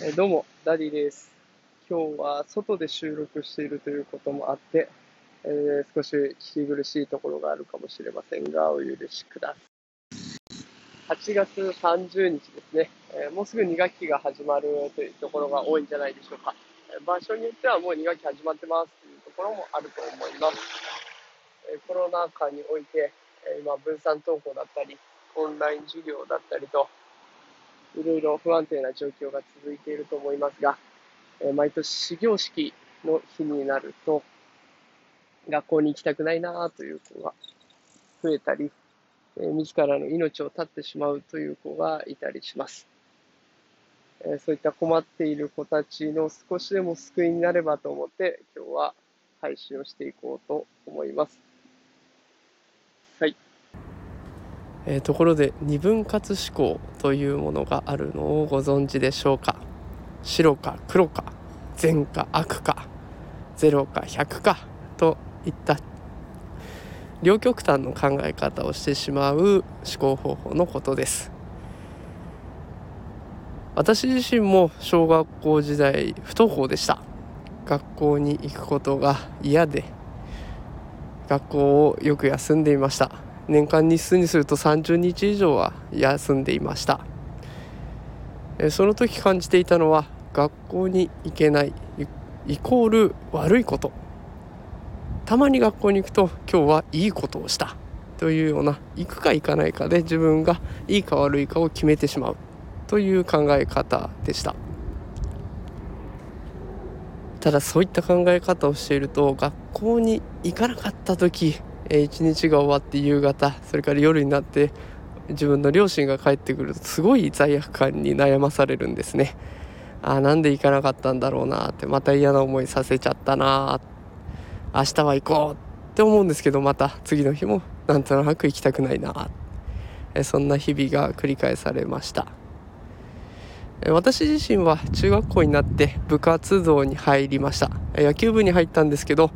えどうも、ダディです。今日は外で収録しているということもあって、えー、少し聞き苦しいところがあるかもしれませんが、お許しください。8月30日ですね、えー、もうすぐ2学期が始まるというところが多いんじゃないでしょうか。場所によってはもう2学期始まってますというところもあると思います。えコロナ禍において、え今分散登校だったり、オンライン授業だったりと、いろいろ不安定な状況が続いていると思いますが、え毎年始業式の日になると、学校に行きたくないなという子が増えたり、え自らの命を絶ってしまうという子がいたりします。えそういった困っている子たちの少しでも救いになればと思って、今日は配信をしていこうと思います。はい。えー、ところで二分割思考というものがあるのをご存知でしょうか？白か黒か善か悪か0か100かといった両極端の考え方をしてしまう思考方法のことです。私自身も小学校時代不登校でした。学校に行くことが嫌で学校をよく休んでいました。年間日数にすると30日以上は休んでいました。その時感じていたのは学校に行けないイコール悪いこと。たまに学校に行くと今日はいいことをした。というような行くか行かないかで自分がいいか悪いかを決めてしまう。という考え方でした。ただそういった考え方をしていると学校に行かなかった時え一日が終わって夕方それから夜になって自分の両親が帰ってくるとすごい罪悪感に悩まされるんですね。あなんで行かなかったんだろうなってまた嫌な思いさせちゃったな明日は行こうって思うんですけどまた次の日もなんとなく行きたくないなえそんな日々が繰り返されました。私自身は中学校になって部活動に入りました。野球部に入ったんですけど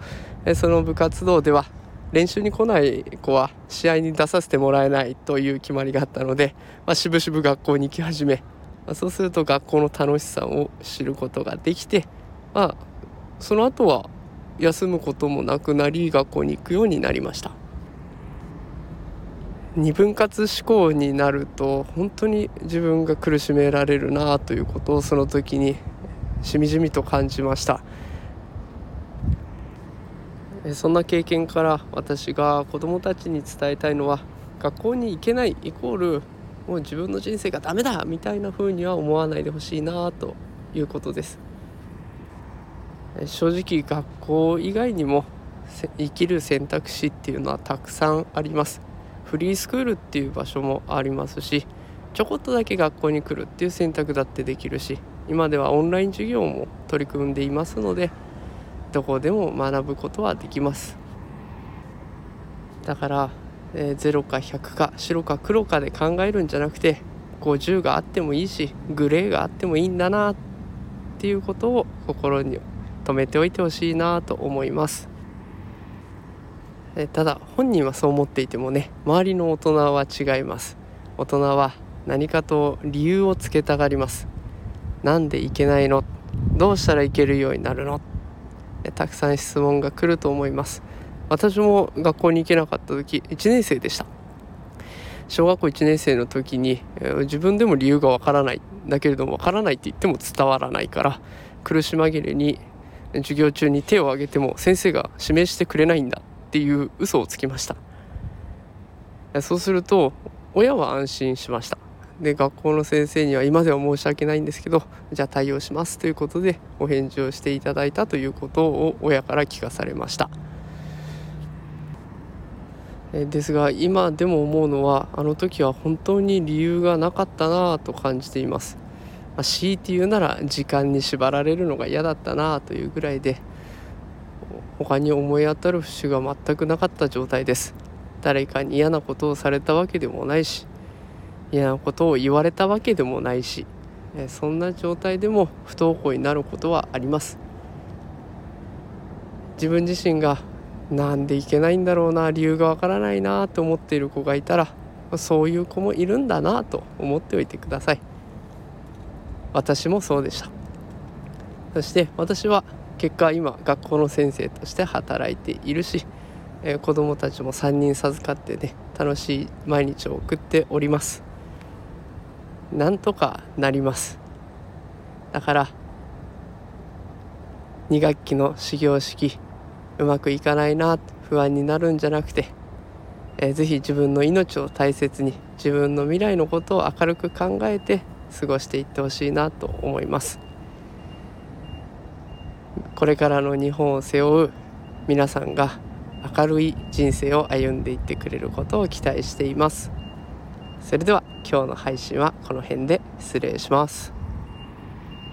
その部活動では練習に来ない子は試合に出させてもらえないという決まりがあったので、まあ、しぶしぶ学校に行き始め、まあ、そうすると学校の楽しさを知ることができて、まあ、その後は休むこともなくなり学校に行くようになりました二分割思考になると本当に自分が苦しめられるなということをその時にしみじみと感じました。そんな経験から私が子どもたちに伝えたいのは学校に行けないイコールもう自分の人生がダメだみたいな風には思わないでほしいなということです。正直学校以外にも生きる選択肢っていうのはたくさんあります。フリースクールっていう場所もありますしちょこっとだけ学校に来るっていう選択だってできるし今ではオンライン授業も取り組んでいますのでどこでも学ぶことはできます。だから、えー、0か100か白か黒かで考えるんじゃなくて50があってもいいしグレーがあってもいいんだなっていうことを心に留めておいてほしいなと思います。えただ本人はそう思っていてもね周りの大人は違います。大人は何かと理由をつけたがります。なんでいけないの？どうしたらいけるようになるの？たくさん質問が来ると思います。私も学校に行けなかった時1年生でした。小学校1年生の時に自分でも理由がわからない。だけれどもわからないって言っても伝わらないから苦し紛れに授業中に手を挙げても先生が指名してくれないんだ。っていう嘘をつきました。そうすると親は安心しました。で学校の先生には今では申し訳ないんですけどじゃあ対応します。ということでお返事をしていただいたということを親から聞かされました。ですが今でも思うのはあの時は本当に理由がなかったなと感じています、まあ、強いて言うなら時間に縛られるのが嫌だったなというぐらいで他に思い当たる節が全くなかった状態です。誰かに嫌なことをされたわけでもないし嫌なことを言われたわけでもないしそんな状態でも不登校になることはあります。自分自身がなんでいけないんだろうな理由がわからないなと思っている子がいたらそういう子もいるんだなと思っておいてください。私もそうでした。そして私は結果今学校の先生として働いているし、えー、子供たちも3人授かってね楽しい毎日を送っております。なんとかなります。だから2学期の始業式うまくいかないな不安になるんじゃなくて、えー、ぜひ自分の命を大切に自分の未来のことを明るく考えて過ごしていってほしいなと思います。これからの日本を背負う皆さんが明るい人生を歩んでいってくれることを期待しています。それでは今日の配信はこの辺で失礼します。